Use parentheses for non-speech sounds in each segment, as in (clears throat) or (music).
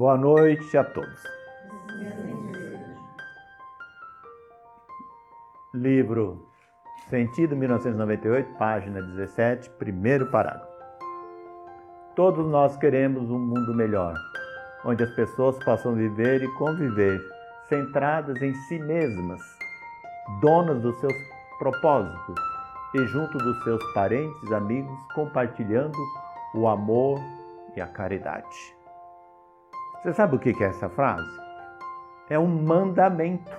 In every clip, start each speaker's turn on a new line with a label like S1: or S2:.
S1: Boa noite a todos. Livro Sentido 1998, página 17, primeiro parágrafo. Todos nós queremos um mundo melhor, onde as pessoas possam viver e conviver centradas em si mesmas, donas dos seus propósitos e junto dos seus parentes, amigos, compartilhando o amor e a caridade. Você sabe o que é essa frase? É um mandamento.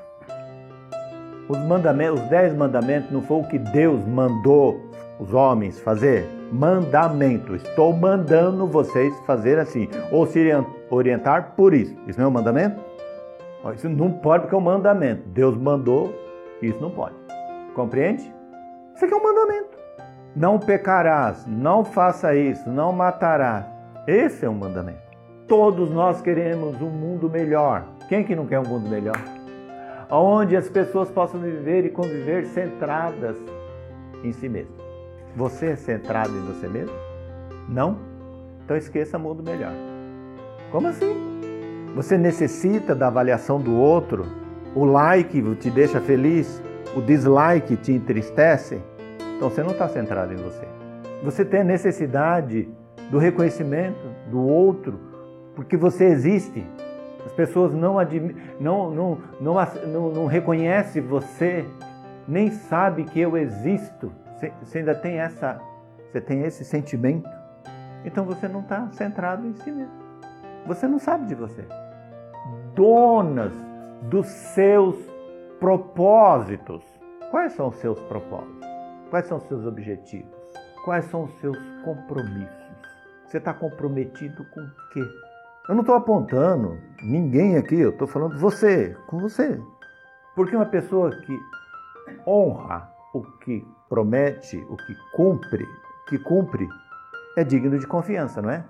S1: Os, mandamentos, os dez mandamentos não foi o que Deus mandou os homens fazer? Mandamento. Estou mandando vocês fazer assim. Ou se orientar por isso. Isso não é um mandamento? Isso não pode porque é um mandamento. Deus mandou, isso não pode. Compreende? Isso aqui é um mandamento. Não pecarás, não faça isso, não matarás. Esse é um mandamento. Todos nós queremos um mundo melhor. Quem que não quer um mundo melhor? Onde as pessoas possam viver e conviver centradas em si mesmo. Você é centrado em você mesmo? Não? Então esqueça mundo melhor. Como assim? Você necessita da avaliação do outro? O like te deixa feliz? O dislike te entristece? Então você não está centrado em você. Você tem a necessidade do reconhecimento do outro, porque você existe. As pessoas não, admi não, não, não, não, não reconhecem você, nem sabe que eu existo. Você ainda tem essa, você tem esse sentimento. Então você não está centrado em si mesmo. Você não sabe de você. Donas dos seus propósitos. Quais são os seus propósitos? Quais são os seus objetivos? Quais são os seus compromissos? Você está comprometido com o quê? Eu não estou apontando ninguém aqui, eu estou falando você, com você. Porque uma pessoa que honra o que promete, o que cumpre, que cumpre, é digno de confiança, não é?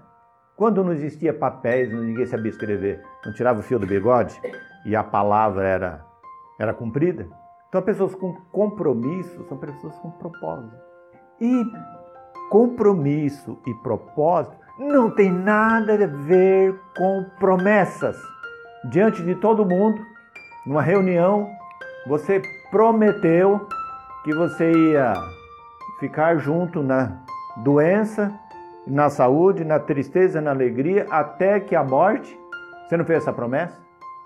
S1: Quando não existia papéis, ninguém sabia escrever, não tirava o fio do bigode e a palavra era, era cumprida, então, pessoas com compromisso são pessoas com propósito. E compromisso e propósito não tem nada a ver com promessas. Diante de todo mundo, numa reunião, você prometeu que você ia ficar junto na doença, na saúde, na tristeza, na alegria, até que a morte. Você não fez essa promessa?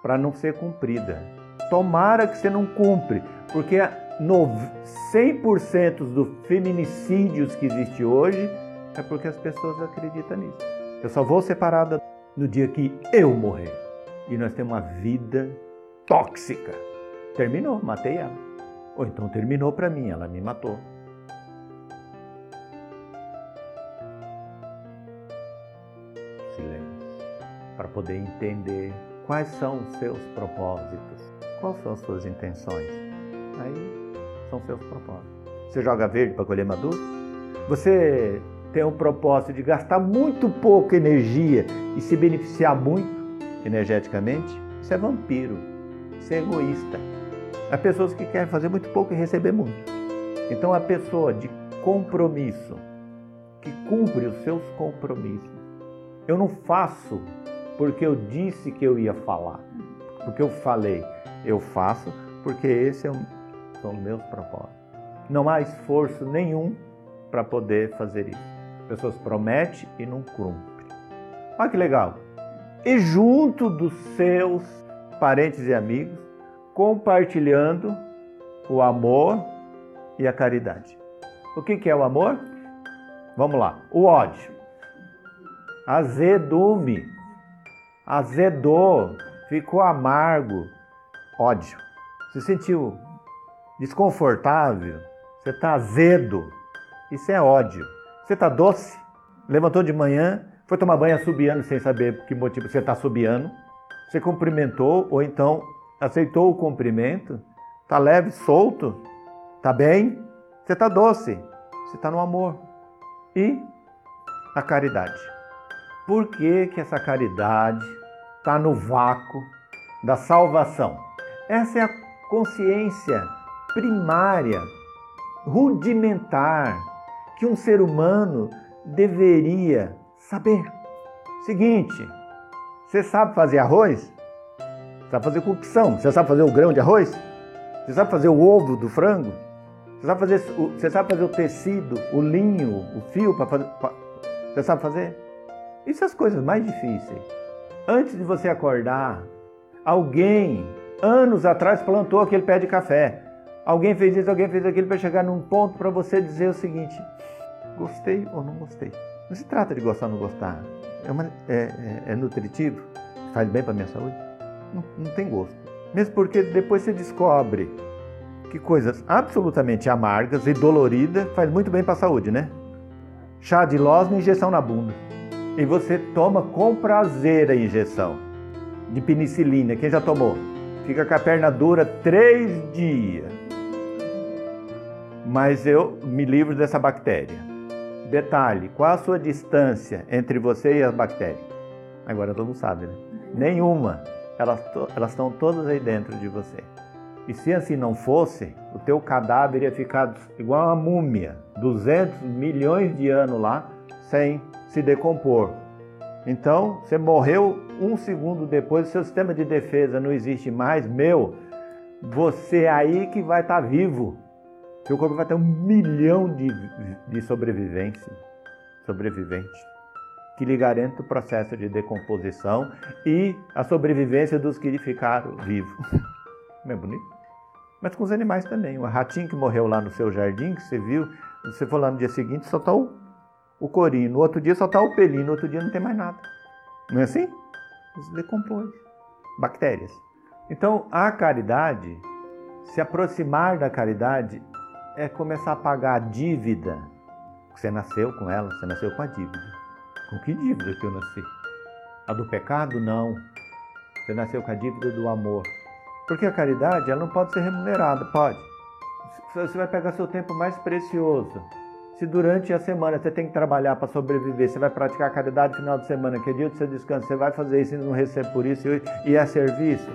S1: Para não ser cumprida. Tomara que você não cumpre, porque 100% dos feminicídios que existe hoje é porque as pessoas acreditam nisso. Eu só vou separada no dia que eu morrer. E nós temos uma vida tóxica. Terminou, matei ela. Ou então terminou para mim, ela me matou. Silêncio. Para poder entender quais são os seus propósitos, quais são as suas intenções. Aí são seus propósitos. Você joga verde para colher maduro? Você tem o propósito de gastar muito pouca energia e se beneficiar muito energeticamente? Isso é vampiro. Isso é egoísta. Há pessoas que querem fazer muito pouco e receber muito. Então, a pessoa de compromisso, que cumpre os seus compromissos, eu não faço porque eu disse que eu ia falar, porque eu falei. Eu faço porque esse é o são meus propósitos. Não há esforço nenhum para poder fazer isso. As pessoas prometem e não cumprem. Olha que legal. E junto dos seus parentes e amigos, compartilhando o amor e a caridade. O que é o amor? Vamos lá. O ódio. Azedume. Azedou. Ficou amargo. Ódio. Se sentiu desconfortável, você está azedo, isso é ódio. Você está doce, levantou de manhã, foi tomar banho assobiando sem saber por que motivo você está assobiando, você cumprimentou ou então aceitou o cumprimento, está leve, solto, está bem, você está doce, você está no amor. E a caridade. Por que, que essa caridade está no vácuo da salvação? Essa é a consciência primária, rudimentar, que um ser humano deveria saber. Seguinte, Você sabe fazer arroz? Sabe fazer cocção? Você sabe fazer o grão de arroz? Você sabe fazer o ovo do frango? Você sabe fazer, você sabe fazer o tecido, o linho, o fio para fazer. Você sabe fazer? Isso são as coisas mais difíceis. Antes de você acordar, alguém, anos atrás, plantou aquele pé de café. Alguém fez isso, alguém fez aquilo para chegar num ponto para você dizer o seguinte: gostei ou não gostei. Não se trata de gostar ou não gostar. É, uma, é, é, é nutritivo? Faz bem para minha saúde? Não, não tem gosto. Mesmo porque depois você descobre que coisas absolutamente amargas e doloridas faz muito bem para a saúde, né? Chá de losna e injeção na bunda. E você toma com prazer a injeção de penicilina. Quem já tomou? Fica com a perna dura três dias. Mas eu me livro dessa bactéria. Detalhe: qual a sua distância entre você e as bactérias? Agora todo mundo sabe, né? Nenhuma. Elas, elas estão todas aí dentro de você. E se assim não fosse, o teu cadáver ia ficar igual uma múmia, 200 milhões de anos lá, sem se decompor. Então, você morreu um segundo depois, o seu sistema de defesa não existe mais, meu, você aí que vai estar tá vivo. Seu corpo vai ter um milhão de, de sobrevivência, sobrevivente, que lhe garante o processo de decomposição e a sobrevivência dos que ficaram vivos. (laughs) Não é bonito? Mas com os animais também. O ratinho que morreu lá no seu jardim, que você viu, você for lá no dia seguinte, só está o, o corinho. No outro dia só está o pelinho, no outro dia não tem mais nada. Não é assim? Se decompõe. Bactérias. Então, a caridade, se aproximar da caridade, é começar a pagar a dívida. Você nasceu com ela, você nasceu com a dívida. Com que dívida que eu nasci? A do pecado? Não. Você nasceu com a dívida do amor. Porque a caridade, ela não pode ser remunerada, pode. Você vai pegar seu tempo mais precioso. Se durante a semana você tem que trabalhar para sobreviver, você vai praticar a caridade no final de semana, que é dia do seu descanso, você vai fazer isso e não recebe por isso e é serviço.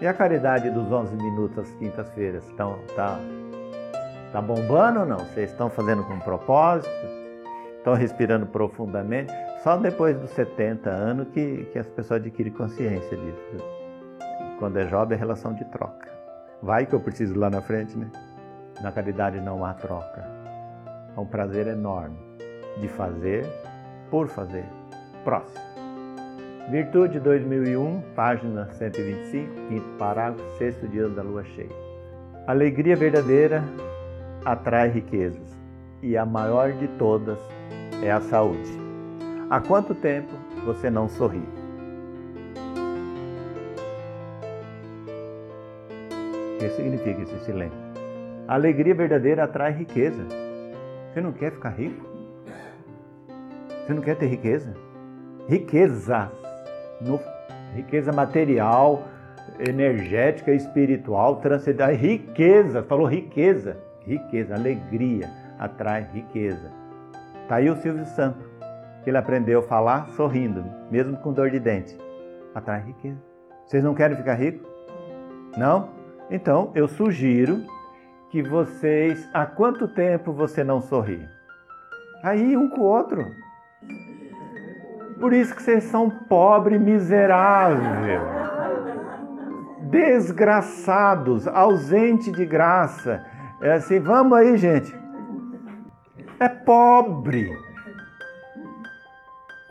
S1: E a caridade dos 11 minutos às quintas-feiras? Então, tá, Está bombando ou não? Vocês estão fazendo com propósito? Estão respirando profundamente? Só depois dos 70 anos que, que as pessoas adquirem consciência disso. Quando é jovem é relação de troca. Vai que eu preciso lá na frente, né? Na caridade não há troca. É um prazer enorme de fazer por fazer. Próximo. Virtude 2001, página 125, quinto parágrafo, sexto dia da lua cheia. Alegria verdadeira atrai riquezas e a maior de todas é a saúde. Há quanto tempo você não sorri? O que significa esse silêncio? A alegria verdadeira atrai riqueza. Você não quer ficar rico? Você não quer ter riqueza? Riquezas, no, riqueza material, energética, espiritual, transcendental, riqueza, falou riqueza riqueza, alegria atrai riqueza. Está aí o Silvio Santos, que ele aprendeu a falar sorrindo, mesmo com dor de dente. Atrai riqueza. Vocês não querem ficar ricos? Não? Então eu sugiro que vocês. Há quanto tempo você não sorri? Aí um com o outro. Por isso que vocês são pobre, miserável, desgraçados, ausente de graça. É assim, vamos aí, gente. É pobre.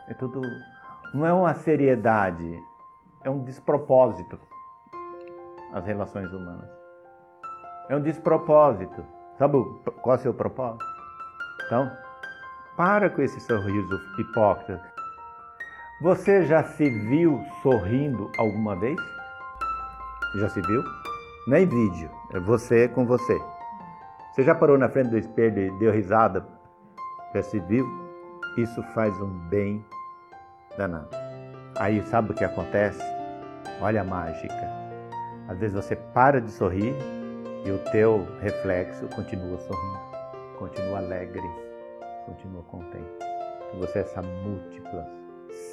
S1: É tudo. Não é uma seriedade, é um despropósito. As relações humanas. É um despropósito. Sabe qual é o seu propósito? Então, para com esse sorriso hipócrita. Você já se viu sorrindo alguma vez? Já se viu? Não é em vídeo, é você com você. Você já parou na frente do espelho e deu risada? Já se viu? Isso faz um bem danado. Aí sabe o que acontece? Olha a mágica. Às vezes você para de sorrir e o teu reflexo continua sorrindo, continua alegre, continua contente. Você é essa múltiplas,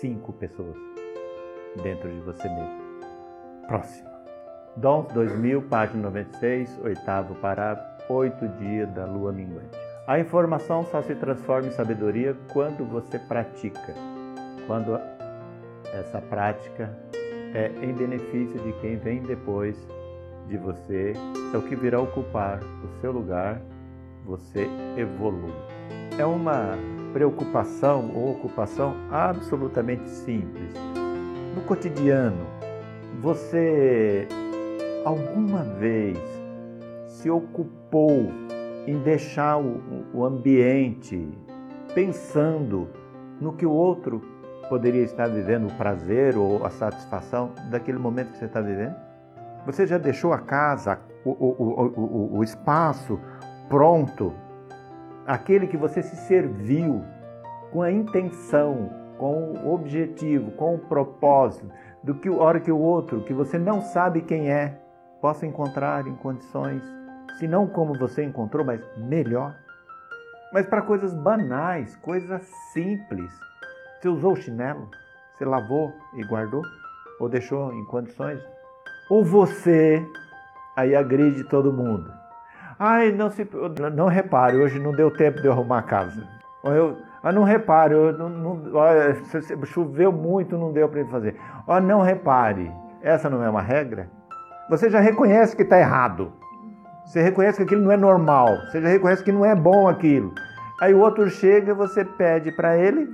S1: cinco pessoas dentro de você mesmo. Próximo. Dons 2000, página 96, oitavo parágrafo oito dias da lua minguante. A informação só se transforma em sabedoria quando você pratica, quando essa prática é em benefício de quem vem depois de você, é o que virá ocupar o seu lugar, você evolui. É uma preocupação ou ocupação absolutamente simples. No cotidiano, você alguma vez se ocupou em deixar o, ambiente pensando no que o outro poderia estar vivendo, o prazer ou a satisfação daquele momento que você está vivendo? Você já deixou a casa, o, o, o, o espaço pronto, aquele que você se serviu com a intenção, com o objetivo, com o propósito, do que a hora que o outro, que você não sabe quem é, possa encontrar em condições, se não como você encontrou, mas melhor. Mas para coisas banais, coisas simples. Você usou o chinelo? Você lavou e guardou? Ou deixou em condições? Ou você aí agride todo mundo? Ai, não se não repare, hoje não deu tempo de arrumar a casa. Ou eu, ah, não repare, eu, não, não, choveu muito, não deu para fazer. Ó, não repare, essa não é uma regra? Você já reconhece que está errado. Você reconhece que aquilo não é normal. Você já reconhece que não é bom aquilo. Aí o outro chega você pede para ele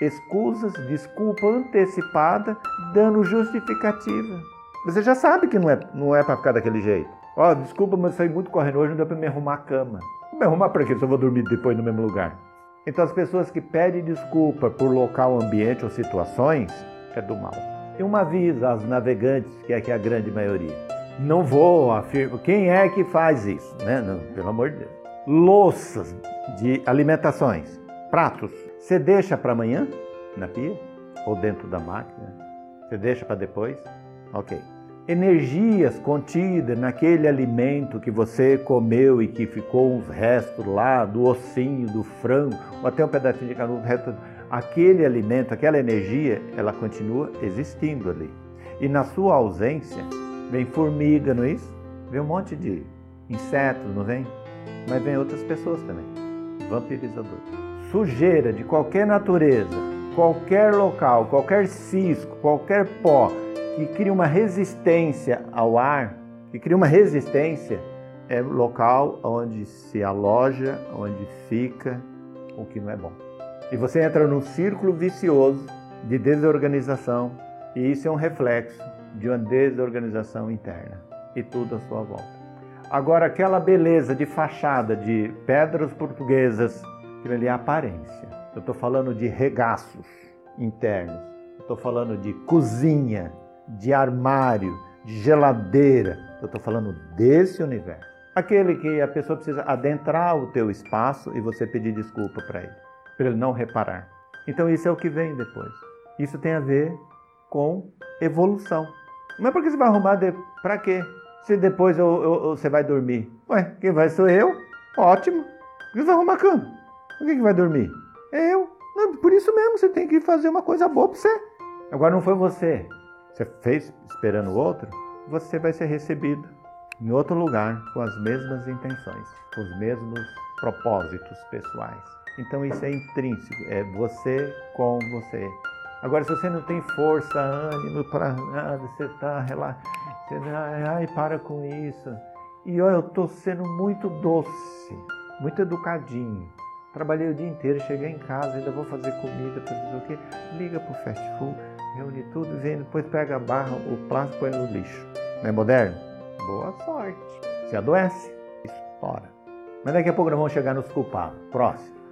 S1: escusas, desculpa antecipada, dando justificativa. Você já sabe que não é, não é para ficar daquele jeito. Ó, oh, desculpa, mas saí muito correndo hoje, não deu para me arrumar a cama. Vou me arrumar para quê eu vou dormir depois no mesmo lugar? Então as pessoas que pedem desculpa por local, ambiente ou situações é do mal. E uma avisa aos navegantes, que é que é a grande maioria. Não vou afirmar. Quem é que faz isso? Né? Não, pelo amor de Deus. Louças de alimentações, pratos. Você deixa para amanhã na pia ou dentro da máquina? Você deixa para depois? Ok. Energias contidas naquele alimento que você comeu e que ficou uns restos lá do ossinho, do frango, ou até um pedacinho de carne, resto, aquele alimento, aquela energia, ela continua existindo ali. E na sua ausência, vem formiga, não é isso? Vem um monte de insetos, não vem? Mas vem outras pessoas também. Vampirizador. Sujeira de qualquer natureza, qualquer local, qualquer cisco, qualquer pó que cria uma resistência ao ar, que cria uma resistência, é local onde se aloja, onde fica o que não é bom. E você entra num círculo vicioso de desorganização, e isso é um reflexo de uma desorganização interna e tudo à sua volta. Agora, aquela beleza de fachada de pedras portuguesas, aquilo ali é aparência. Eu estou falando de regaços internos, estou falando de cozinha, de armário, de geladeira. Eu estou falando desse universo. Aquele que a pessoa precisa adentrar o teu espaço e você pedir desculpa para ele, para ele não reparar. Então isso é o que vem depois. Isso tem a ver com evolução. Mas por que você vai arrumar de... para quê? Se depois eu, eu, você vai dormir. Ué, quem vai sou eu? Ótimo. Você vai arrumar a cama. Por que, vai dormir? É eu. Não, por isso mesmo, você tem que fazer uma coisa boa para você. Agora não foi você. Você fez esperando o outro, você vai ser recebido em outro lugar com as mesmas intenções, com os mesmos propósitos pessoais. Então isso é intrínseco, é você com você. Agora, se você não tem força, ânimo para nada, você está relaxado, ai, para com isso. E olha, eu estou sendo muito doce, muito educadinho. Trabalhei o dia inteiro, cheguei em casa, ainda vou fazer comida, fazer o quê? Liga para o fast food, reúne tudo, vem, depois pega a barra, o plástico põe no lixo. Não é moderno? Boa sorte. Se adoece, estoura. Mas daqui a pouco nós vamos chegar nos culpados. Próximo.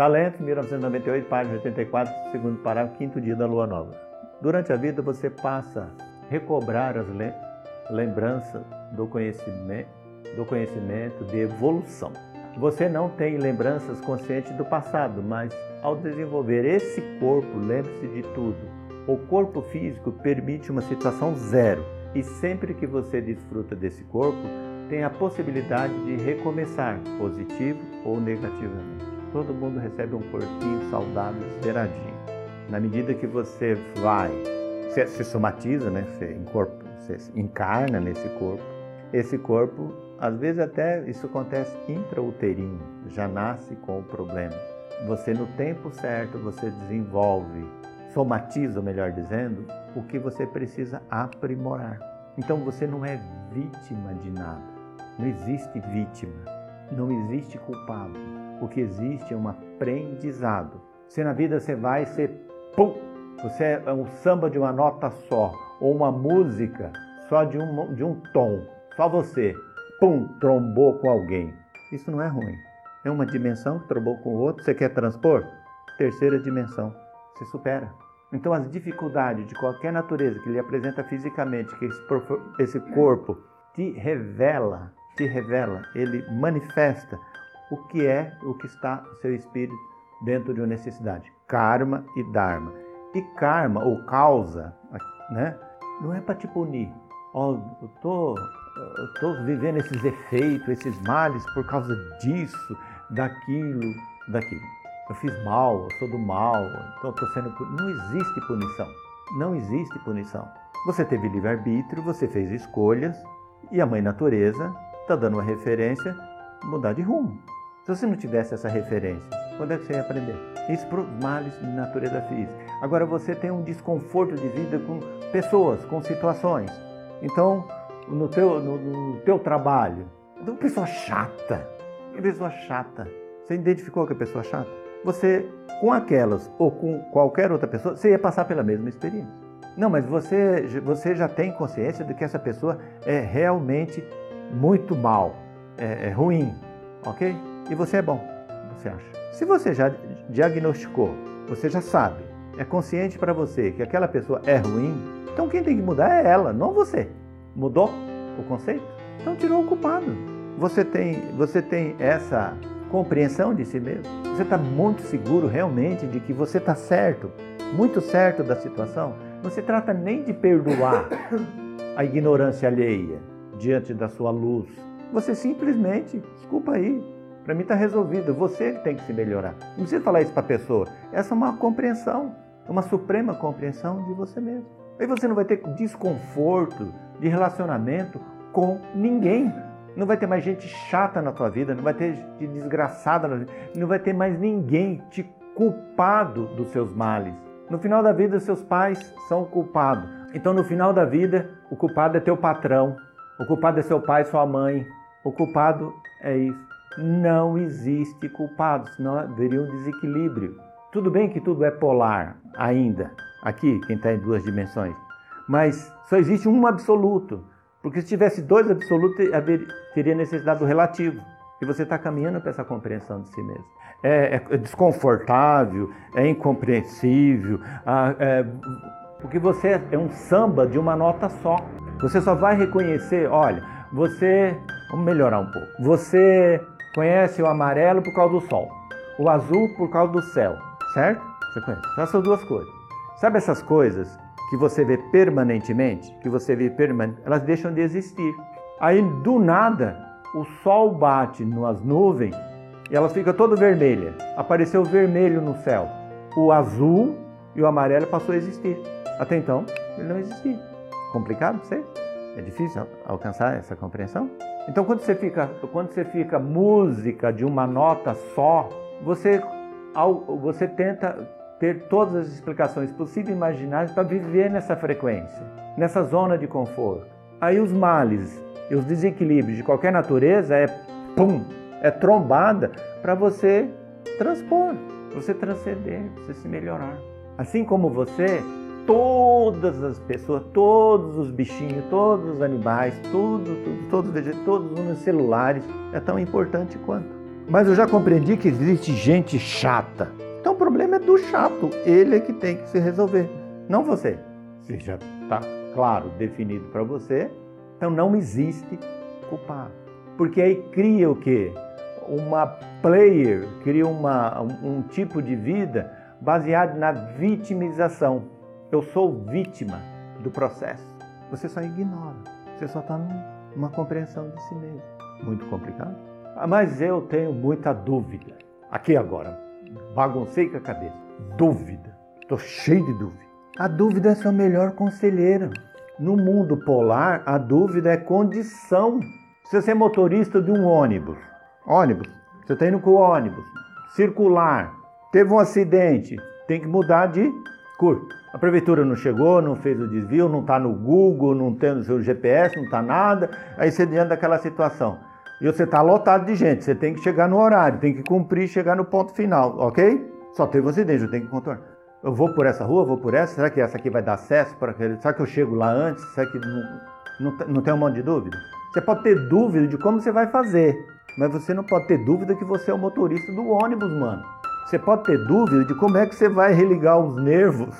S1: Talento, 1998, página 84, segundo parágrafo, quinto dia da lua nova. Durante a vida você passa a recobrar as lembranças do conhecimento, do conhecimento de evolução. Você não tem lembranças conscientes do passado, mas ao desenvolver esse corpo, lembre-se de tudo. O corpo físico permite uma situação zero e sempre que você desfruta desse corpo, tem a possibilidade de recomeçar, positivo ou negativamente todo mundo recebe um corpinho saudável, zeradinho. Na medida que você vai, se, se somatiza, né? Você, você encarna nesse corpo, esse corpo, às vezes até isso acontece intrauterino, já nasce com o problema. Você no tempo certo, você desenvolve somatiza, melhor dizendo, o que você precisa aprimorar. Então você não é vítima de nada. Não existe vítima. Não existe culpado. O que existe é um aprendizado. Se na vida você vai ser pum, você é um samba de uma nota só, ou uma música só de um, de um tom, só você, pum, trombou com alguém. Isso não é ruim. É uma dimensão que trombou com o outro. Você quer transpor? Terceira dimensão. Você supera. Então, as dificuldades de qualquer natureza que lhe apresenta fisicamente, que esse corpo te revela, te revela, ele manifesta o que é, o que está o seu espírito dentro de uma necessidade. Karma e Dharma. E karma, ou causa, né? não é para te punir. Oh, eu tô, eu tô vivendo esses efeitos, esses males por causa disso, daquilo, daquilo. Eu fiz mal, eu sou do mal, então estou sendo punido. Não existe punição. Não existe punição. Você teve livre-arbítrio, você fez escolhas e a mãe natureza está dando uma referência mudar de rumo. Se você não tivesse essa referência, quando é que você ia aprender? Isso para os males de natureza física. Agora você tem um desconforto de vida com pessoas, com situações. Então, no teu, no, no teu trabalho, uma pessoa chata. Que pessoa chata. Você identificou que é pessoa chata? Você, com aquelas ou com qualquer outra pessoa, você ia passar pela mesma experiência. Não, mas você, você já tem consciência de que essa pessoa é realmente muito mal, é, é ruim, ok? E você é bom, você acha. Se você já diagnosticou, você já sabe, é consciente para você que aquela pessoa é ruim, então quem tem que mudar é ela, não você. Mudou o conceito? Então tirou o culpado. Você tem, você tem essa compreensão de si mesmo? Você está muito seguro realmente de que você está certo, muito certo da situação? Não se trata nem de perdoar a ignorância alheia diante da sua luz. Você simplesmente, desculpa aí, para mim está resolvido. Você tem que se melhorar. Não precisa falar isso para a pessoa. Essa é uma compreensão, uma suprema compreensão de você mesmo. Aí você não vai ter desconforto de relacionamento com ninguém. Não vai ter mais gente chata na tua vida, não vai ter gente desgraçada na vida, não vai ter mais ninguém te culpado dos seus males. No final da vida, seus pais são culpados. Então, no final da vida, o culpado é teu patrão, o culpado é seu pai, sua mãe. O culpado é isso. Não existe culpado, senão haveria um desequilíbrio. Tudo bem que tudo é polar ainda, aqui, quem está em duas dimensões, mas só existe um absoluto. Porque se tivesse dois absolutos, teria necessidade do relativo. E você está caminhando para essa compreensão de si mesmo. É, é, é desconfortável, é incompreensível, é, porque você é um samba de uma nota só. Você só vai reconhecer, olha, você. Vamos melhorar um pouco. Você conhece o amarelo por causa do sol, o azul por causa do céu, certo? Você conhece. Essas duas cores. Sabe essas coisas que você vê permanentemente, que você vê permanentemente, elas deixam de existir. Aí do nada, o sol bate nas nuvens e elas ficam toda vermelha. Apareceu vermelho no céu. O azul e o amarelo passou a existir. Até então, ele não existia. Complicado, sei? É difícil alcançar essa compreensão? Então, quando você fica, quando você fica música de uma nota só, você, você tenta ter todas as explicações possíveis e imagináveis para viver nessa frequência, nessa zona de conforto. Aí os males e os desequilíbrios de qualquer natureza é pum, é trombada para você transpor, você transcender, você se melhorar. Assim como você, todas as pessoas, todos os bichinhos, todos os animais, tudo, tudo todos os todos os celulares é tão importante quanto. Mas eu já compreendi que existe gente chata então o problema é do chato, ele é que tem que se resolver, não você. Se já está claro, definido para você, então não existe culpado. Porque aí cria o quê? Uma player, cria uma, um, um tipo de vida baseado na vitimização. Eu sou vítima do processo. Você só ignora, você só está numa compreensão de si mesmo. Muito complicado. Ah, mas eu tenho muita dúvida. Aqui agora, baguncei com a cabeça. Dúvida. Estou cheio de dúvida. A dúvida é sua melhor conselheira. No mundo polar, a dúvida é condição. Se você é motorista de um ônibus, ônibus, você está indo com o ônibus, circular, teve um acidente, tem que mudar de escuro. A prefeitura não chegou, não fez o desvio, não está no Google, não tem no seu GPS, não está nada. Aí você diante daquela situação. E você está lotado de gente, você tem que chegar no horário, tem que cumprir, chegar no ponto final, ok? Só teve um acidente, eu tenho que contornar. Eu vou por essa rua, vou por essa, será que essa aqui vai dar acesso para aquele? Será que eu chego lá antes? Será que não, não, não tem um monte de dúvida? Você pode ter dúvida de como você vai fazer, mas você não pode ter dúvida que você é o motorista do ônibus, mano. Você pode ter dúvida de como é que você vai religar os nervos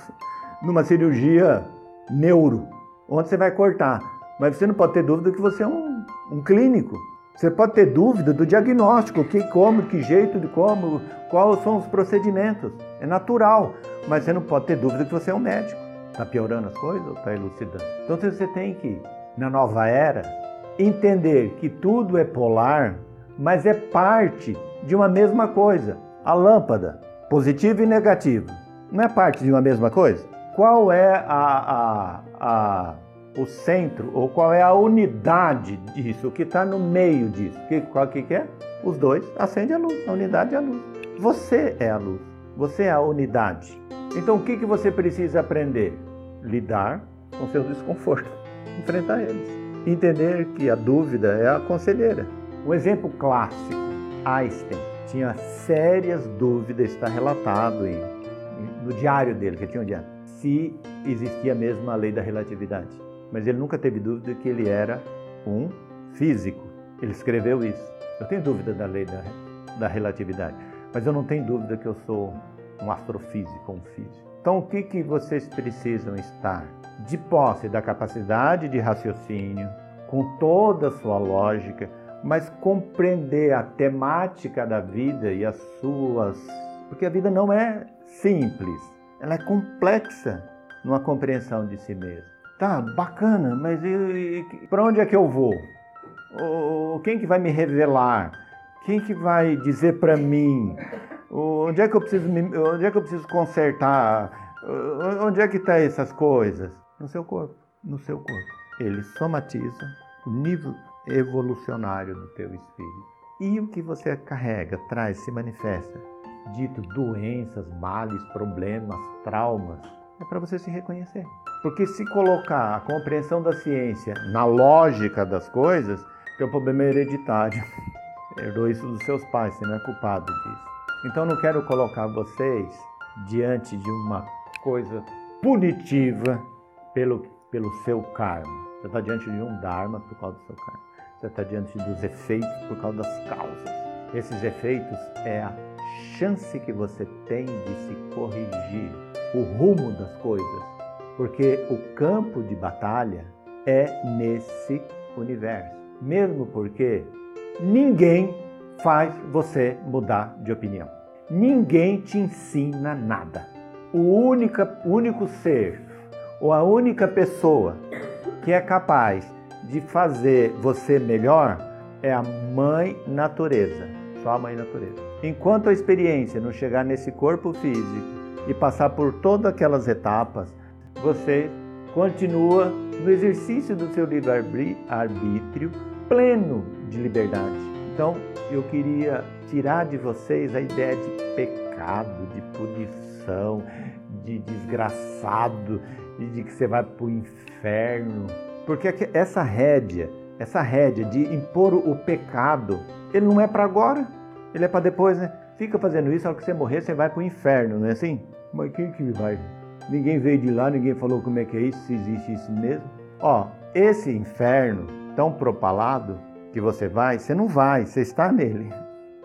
S1: numa cirurgia neuro, onde você vai cortar. Mas você não pode ter dúvida que você é um, um clínico. Você pode ter dúvida do diagnóstico, que como, que jeito de como, quais são os procedimentos. É natural, mas você não pode ter dúvida que você é um médico. Está piorando as coisas ou está elucidando? Então você tem que, na nova era, entender que tudo é polar, mas é parte de uma mesma coisa. A lâmpada, positivo e negativo, não é parte de uma mesma coisa? Qual é a, a, a o centro, ou qual é a unidade disso, o que está no meio disso. Que, qual que, que é? Os dois acende a luz, a unidade é a luz. Você é a luz, você é a unidade. Então o que, que você precisa aprender? Lidar com seus desconfortos, (laughs) enfrentar eles. Entender que a dúvida é a conselheira. Um exemplo clássico, Einstein tinha sérias dúvidas, está relatado aí, no diário dele, que tinha um diário, se existia mesmo a lei da relatividade mas ele nunca teve dúvida que ele era um físico. Ele escreveu isso. Eu tenho dúvida da lei da, da relatividade, mas eu não tenho dúvida que eu sou um astrofísico, um físico. Então, o que, que vocês precisam estar? De posse da capacidade de raciocínio, com toda a sua lógica, mas compreender a temática da vida e as suas. Porque a vida não é simples, ela é complexa numa compreensão de si mesma. Tá, bacana, mas para onde é que eu vou? O, quem que vai me revelar? Quem que vai dizer para mim? Onde é que eu preciso me, onde é que eu preciso consertar? Onde é que está essas coisas? No seu corpo, no seu corpo. Ele somatiza o nível evolucionário do teu espírito. E o que você carrega, traz, se manifesta, dito doenças, males, problemas, traumas, é para você se reconhecer. Porque se colocar a compreensão da ciência na lógica das coisas, teu problema é hereditário. (laughs) Herdou isso dos seus pais, você não é culpado disso. Então não quero colocar vocês diante de uma coisa punitiva pelo, pelo seu karma. Você está diante de um dharma por causa do seu karma. Você está diante dos efeitos por causa das causas. Esses efeitos é a chance que você tem de se corrigir o rumo das coisas porque o campo de batalha é nesse universo. Mesmo porque ninguém faz você mudar de opinião. Ninguém te ensina nada. O único, único ser ou a única pessoa que é capaz de fazer você melhor é a mãe natureza, só a mãe natureza. Enquanto a experiência não chegar nesse corpo físico e passar por todas aquelas etapas, você continua no exercício do seu livre-arbítrio pleno de liberdade. Então, eu queria tirar de vocês a ideia de pecado, de punição, de desgraçado, de que você vai para o inferno. Porque essa rédea, essa rédea de impor o pecado, ele não é para agora, ele é para depois, né? Fica fazendo isso, ao que você morrer, você vai para o inferno, não é assim? Mas quem que vai? Ninguém veio de lá, ninguém falou como é que é isso, se existe isso mesmo. Ó, esse inferno tão propalado que você vai, você não vai, você está nele.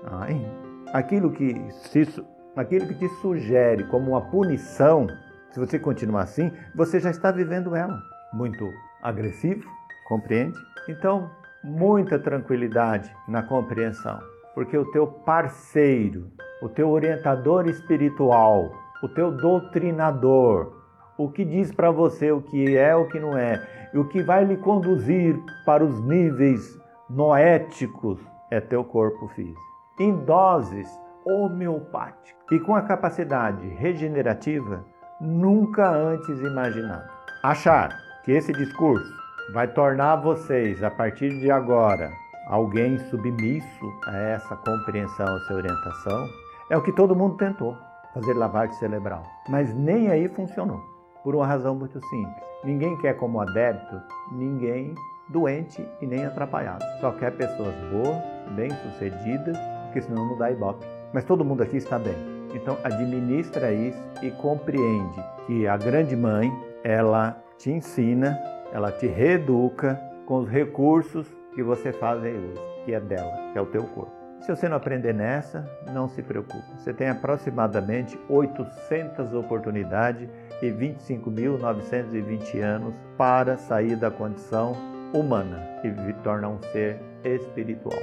S1: Ai, aquilo que se, aquilo que te sugere como uma punição, se você continuar assim, você já está vivendo ela. Muito agressivo, compreende? Então, muita tranquilidade na compreensão, porque o teu parceiro, o teu orientador espiritual, o teu doutrinador, o que diz para você o que é, o que não é, e o que vai lhe conduzir para os níveis noéticos é teu corpo físico. Em doses homeopáticas e com a capacidade regenerativa nunca antes imaginada. Achar que esse discurso vai tornar vocês, a partir de agora, alguém submisso a essa compreensão, a essa orientação, é o que todo mundo tentou. fazer lavagem cerebral. Mas nem aí funcionou, por uma razão muito simples. Ninguém quer como adepto ninguém doente e nem atrapalhado. Só quer pessoas boas, bem-sucedidas, porque senão não dá ibope. Mas todo mundo aqui está bem. Então administra isso e compreende que a grande mãe, ela te ensina, ela te reeduca com os recursos que você faz uso, que é dela, que é o teu corpo. Se você não aprender nessa, não se preocupe. Você tem aproximadamente 800 oportunidades e 25.920 anos para sair da condição humana e tornar um ser espiritual.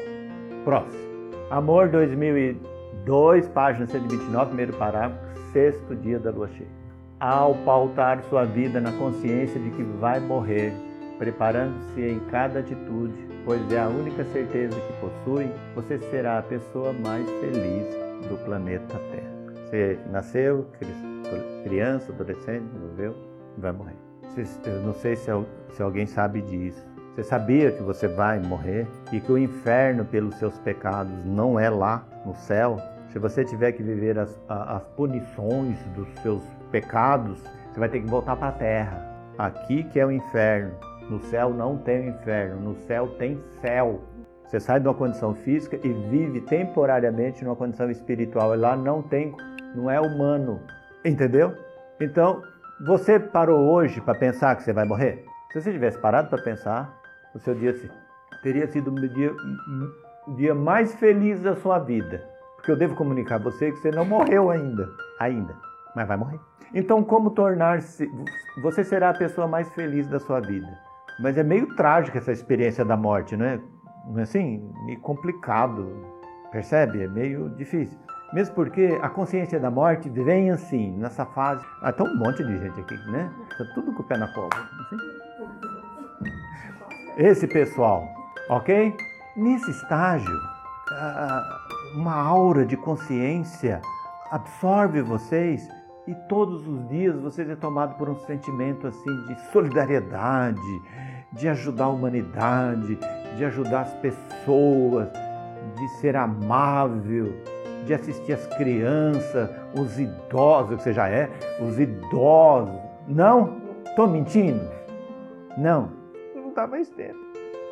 S1: Próximo. Amor 2002, página 129, primeiro parágrafo, sexto dia da lua cheia. Ao pautar sua vida na consciência de que vai morrer, preparando-se em cada atitude, pois é a única certeza que possui, você será a pessoa mais feliz do planeta Terra. Você nasceu, criança, adolescente, viveu, vai morrer. Eu não sei se, alguém sabe disso. Você sabia que você vai morrer e que o inferno pelos seus pecados não é lá no céu? Se você tiver que viver as, as punições dos seus pecados, você vai ter que voltar para a terra. Aqui que é o inferno. No céu não tem inferno, no céu tem céu. Você sai de uma condição física e vive temporariamente numa condição espiritual. E lá não tem, não é humano. Entendeu? Então, você parou hoje para pensar que você vai morrer? Se você tivesse parado para pensar, o seu dia teria sido o dia, o dia mais feliz da sua vida. Porque eu devo comunicar a você que você não morreu ainda. Ainda. Mas vai morrer. Então, como tornar-se. Você será a pessoa mais feliz da sua vida. Mas é meio trágico essa experiência da morte, não é? Não é assim? Meio complicado. Percebe? É meio difícil. Mesmo porque a consciência da morte vem assim, nessa fase. Ah, tem um monte de gente aqui, né? Está tudo com o pé na cova. Assim. Esse pessoal, ok? Nesse estágio, uma aura de consciência absorve vocês e todos os dias vocês é tomado por um sentimento assim de solidariedade, de ajudar a humanidade, de ajudar as pessoas, de ser amável, de assistir as crianças, os idosos, que você já é, os idosos. Não? Estou mentindo? Não. Não dá mais tempo.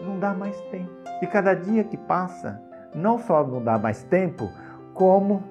S1: Não dá mais tempo. E cada dia que passa, não só não dá mais tempo, como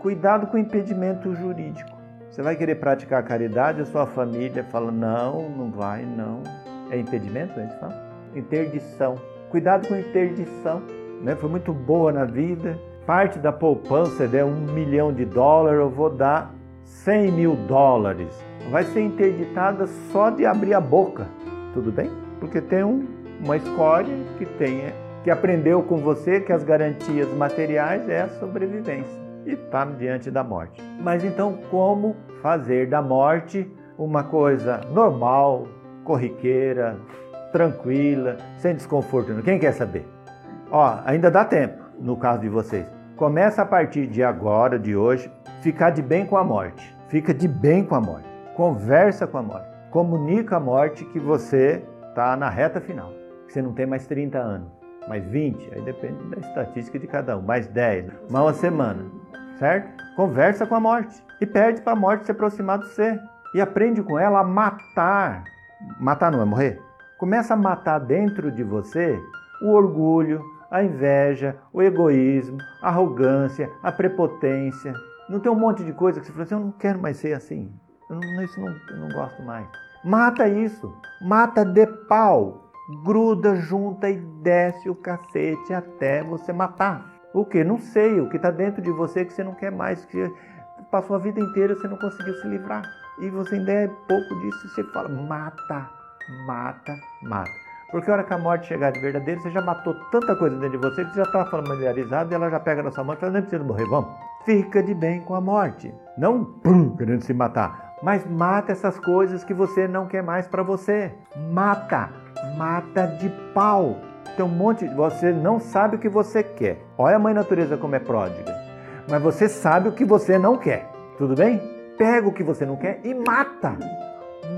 S1: cuidado com o impedimento jurídico. Você vai querer praticar a caridade, a sua família fala: não, não vai, não. É impedimento, gente fala? Interdição. Cuidado com interdição. Né? Foi muito boa na vida, parte da poupança der um milhão de dólares, eu vou dar 100 mil dólares. Vai ser interditada só de abrir a boca, tudo bem? Porque tem um, uma escória que tem, que aprendeu com você que as garantias materiais é a sobrevivência e está diante da morte. Mas então, como fazer da morte uma coisa normal, corriqueira, tranquila, sem desconforto? Quem quer saber? Ó, ainda dá tempo no caso de vocês. Começa a partir de agora, de hoje, ficar de bem com a morte. Fica de bem com a morte. Conversa com a morte. Comunica a morte que você está na reta final. Que você não tem mais 30 anos, mais 20, aí depende da estatística de cada um, mais 10, mais uma semana, certo? Conversa com a morte e pede para a morte se aproximar de você. E aprende com ela a matar. Matar não é morrer? Começa a matar dentro de você o orgulho, a inveja, o egoísmo, a arrogância, a prepotência. Não tem um monte de coisa que você fala assim, eu não quero mais ser assim. Eu não, isso não, eu não gosto mais. Mata isso. Mata de pau. Gruda, junta e desce o cacete até você matar. O que? Não sei. O que está dentro de você que você não quer mais. Que passou a vida inteira você não conseguiu se livrar. E você ainda é pouco disso. Você fala, mata, mata, mata. Porque a hora que a morte chegar de verdadeiro, você já matou tanta coisa dentro de você que você já está familiarizado e ela já pega na sua mão e fala, não precisa morrer, vamos. Fica de bem com a morte. Não pum, querendo se matar. Mas mata essas coisas que você não quer mais para você. Mata. Mata de pau. Tem um monte, você não sabe o que você quer. Olha a mãe natureza como é pródiga. Mas você sabe o que você não quer. Tudo bem? Pega o que você não quer e mata.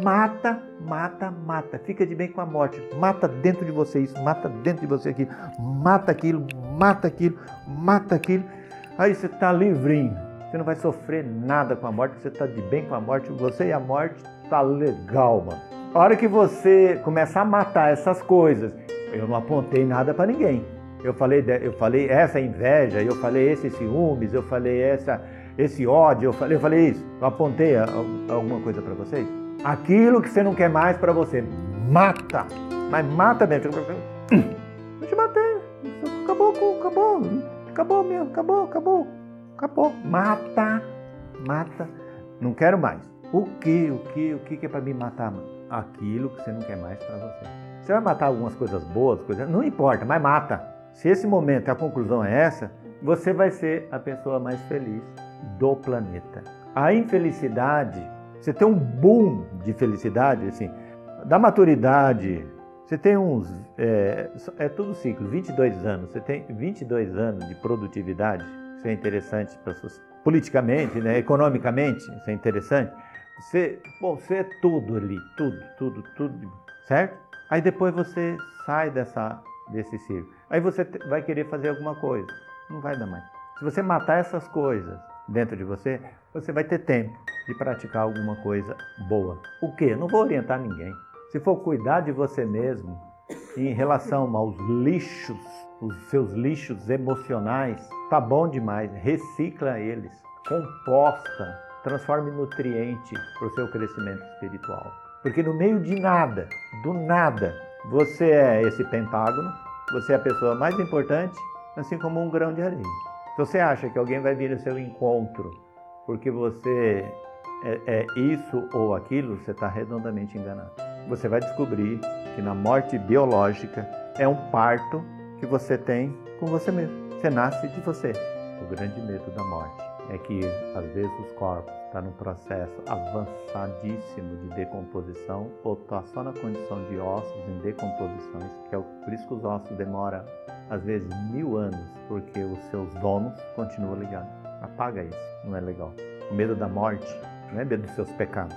S1: Mata, mata, mata. Fica de bem com a morte. Mata dentro de você isso, mata dentro de você aquilo, mata aquilo, mata aquilo, mata aquilo. Aí você está livrinho. Você não vai sofrer nada com a morte, você está de bem com a morte, você e a morte tá legal, mano. A hora que você começar a matar essas coisas, eu não apontei nada para ninguém. Eu falei, eu falei essa inveja, eu falei esses ciúmes, eu falei essa, esse ódio, eu falei, eu falei isso. Eu apontei alguma coisa para vocês? Aquilo que você não quer mais para você, mata. Mas mata mesmo. (clears throat) Eu te matei. Acabou, acabou, acabou mesmo, acabou, acabou, acabou. Mata, mata. Não quero mais. O que, o que, o que é para me matar, mano? Aquilo que você não quer mais para você. Você vai matar algumas coisas boas, coisas, não importa, mas mata. Se esse momento, a conclusão é essa, você vai ser a pessoa mais feliz do planeta. A infelicidade, você tem um boom de felicidade, assim, da maturidade, você tem uns, é, é tudo ciclo, 22 anos, você tem 22 anos de produtividade, isso é interessante para politicamente, né, economicamente, isso é interessante. Você, bom, você é tudo ali, tudo, tudo, tudo, certo? Aí depois você sai dessa, desse círculo. Aí você vai querer fazer alguma coisa. Não vai dar mais. Se você matar essas coisas dentro de você, você vai ter tempo de praticar alguma coisa boa. O quê? Não vou orientar ninguém. Se for cuidar de você mesmo em relação aos lixos, os seus lixos emocionais, tá bom demais. Recicla eles, composta, transforme nutriente para o seu crescimento espiritual. Porque no meio de nada, do nada, você é esse pentágono, você é a pessoa mais importante, assim como um grão de areia. Se você acha que alguém vai vir ao seu encontro porque você é, é isso ou aquilo, você está redondamente enganado. Você vai descobrir que na morte biológica é um parto que você tem com você mesmo. Você nasce de você. O grande medo da morte é que às vezes os corpos estão tá num processo avançadíssimo de decomposição ou está só na condição de ossos em decomposições, que é por isso que os ossos demoram às vezes mil anos, porque os seus donos continuam ligados. Apaga isso, não é legal. O medo da morte não é medo dos seus pecados.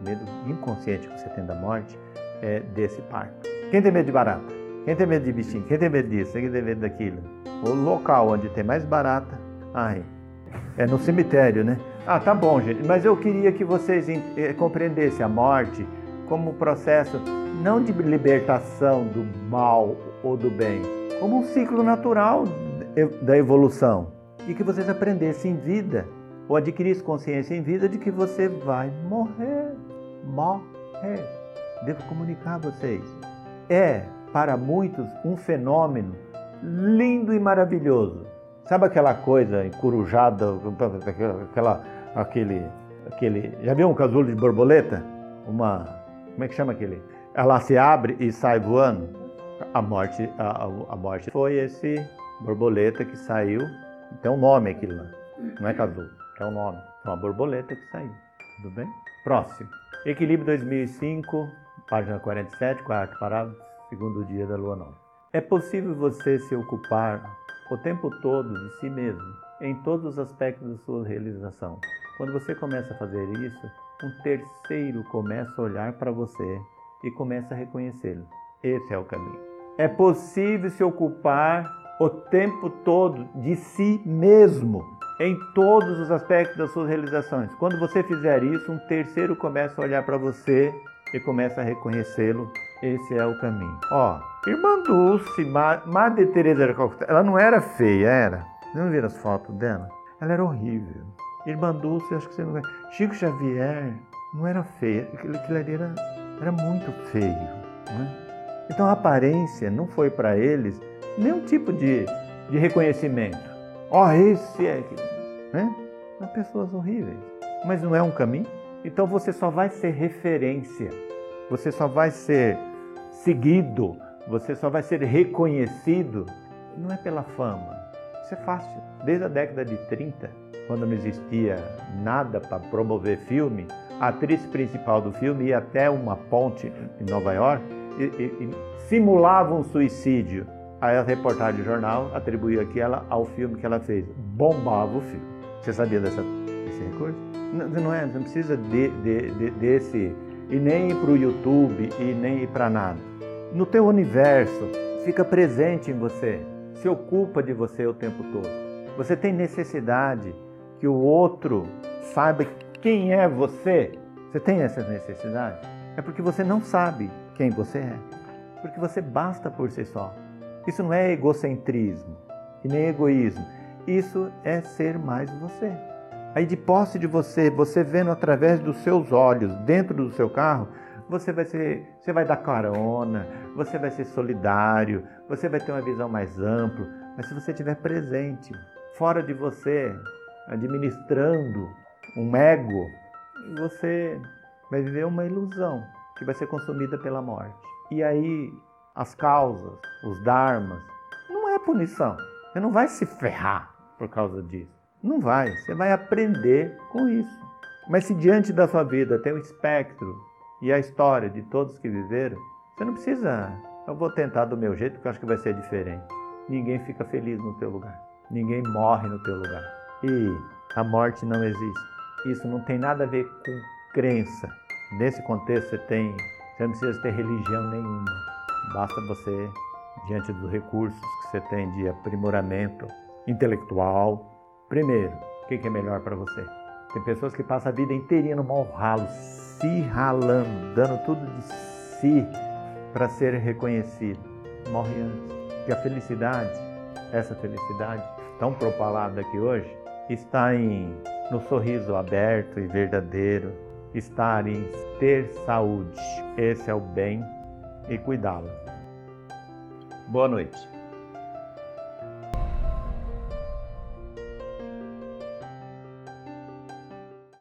S1: O medo inconsciente que você tem da morte é desse parto. Quem tem medo de barata? Quem tem medo de bichinho? Quem tem medo disso? Quem tem medo daquilo? O local onde tem mais barata, ai, é no cemitério, né? Ah, tá bom, gente, mas eu queria que vocês eh, compreendessem a morte como um processo não de libertação do mal ou do bem, como um ciclo natural da evolução. E que vocês aprendessem em vida, ou adquirissem consciência em vida de que você vai morrer. Morrer. Devo comunicar a vocês. É, para muitos, um fenômeno lindo e maravilhoso Sabe aquela coisa encurujada, aquela, aquele, aquele. Já viu um casulo de borboleta? Uma. Como é que chama aquele? Ela se abre e sai voando. A morte, a, a morte foi esse borboleta que saiu. Tem um nome aquilo lá. Não é casulo, é um nome. É uma borboleta que saiu. Tudo bem? Próximo. Equilíbrio 2005, página 47, quarto parágrafo, segundo dia da lua nova. É possível você se ocupar o tempo todo de si mesmo, em todos os aspectos da sua realização. Quando você começa a fazer isso, um terceiro começa a olhar para você e começa a reconhecê-lo. Esse é o caminho. É possível se ocupar o tempo todo de si mesmo, em todos os aspectos das suas realizações. Quando você fizer isso, um terceiro começa a olhar para você e começa a reconhecê-lo. Esse é o caminho. Ó, Irmã Dulce, Madre Teresa de Calcutá, ela não era feia, era? Vocês não viram as fotos dela? Ela era horrível. Irmã Dulce, acho que você não Chico Xavier não era feia, aquilo, aquilo ali era, era muito feio. Né? Então a aparência não foi para eles nenhum tipo de, de reconhecimento. Ó, oh, esse é. Né? São pessoas horríveis. Mas não é um caminho? Então você só vai ser referência, você só vai ser seguido, você só vai ser reconhecido, não é pela fama. Isso é fácil. Desde a década de 30, quando não existia nada para promover filme, a atriz principal do filme ia até uma ponte em Nova York e, e, e simulava um suicídio. Aí a reportagem do jornal atribuía aquela ao filme que ela fez. Bombava o filme. Você sabia dessa, desse recurso? Não, não é, não precisa de, de, de, desse, e nem para o YouTube, e nem para nada. No teu universo, fica presente em você, se ocupa de você o tempo todo. Você tem necessidade que o outro saiba quem é você? Você tem essa necessidade? É porque você não sabe quem você é. Porque você basta por si só. Isso não é egocentrismo e nem egoísmo. Isso é ser mais você. Aí de posse de você, você vendo através dos seus olhos dentro do seu carro, você vai ser, você vai dar carona, você vai ser solidário, você vai ter uma visão mais ampla, mas se você estiver presente, fora de você, administrando um ego, você vai viver uma ilusão que vai ser consumida pela morte. E aí as causas, os dharmas, não é punição. Você não vai se ferrar por causa disso. Não vai. Você vai aprender com isso. Mas se diante da sua vida tem o espectro e a história de todos que viveram, você não precisa. Eu vou tentar do meu jeito, porque eu acho que vai ser diferente. Ninguém fica feliz no teu lugar. Ninguém morre no teu lugar. E a morte não existe. Isso não tem nada a ver com crença. Nesse contexto você tem, você não precisa ter religião nenhuma. Basta você, diante dos recursos que você tem de aprimoramento intelectual, primeiro, o que é melhor para você? Tem pessoas que passam a vida inteirinha no mau ralo, se ralando, dando tudo de si para ser reconhecido. Morre antes. E a felicidade, essa felicidade tão propalada aqui hoje, está em no sorriso aberto e verdadeiro, estar em ter saúde. Esse é o bem e cuidá-la. Boa noite.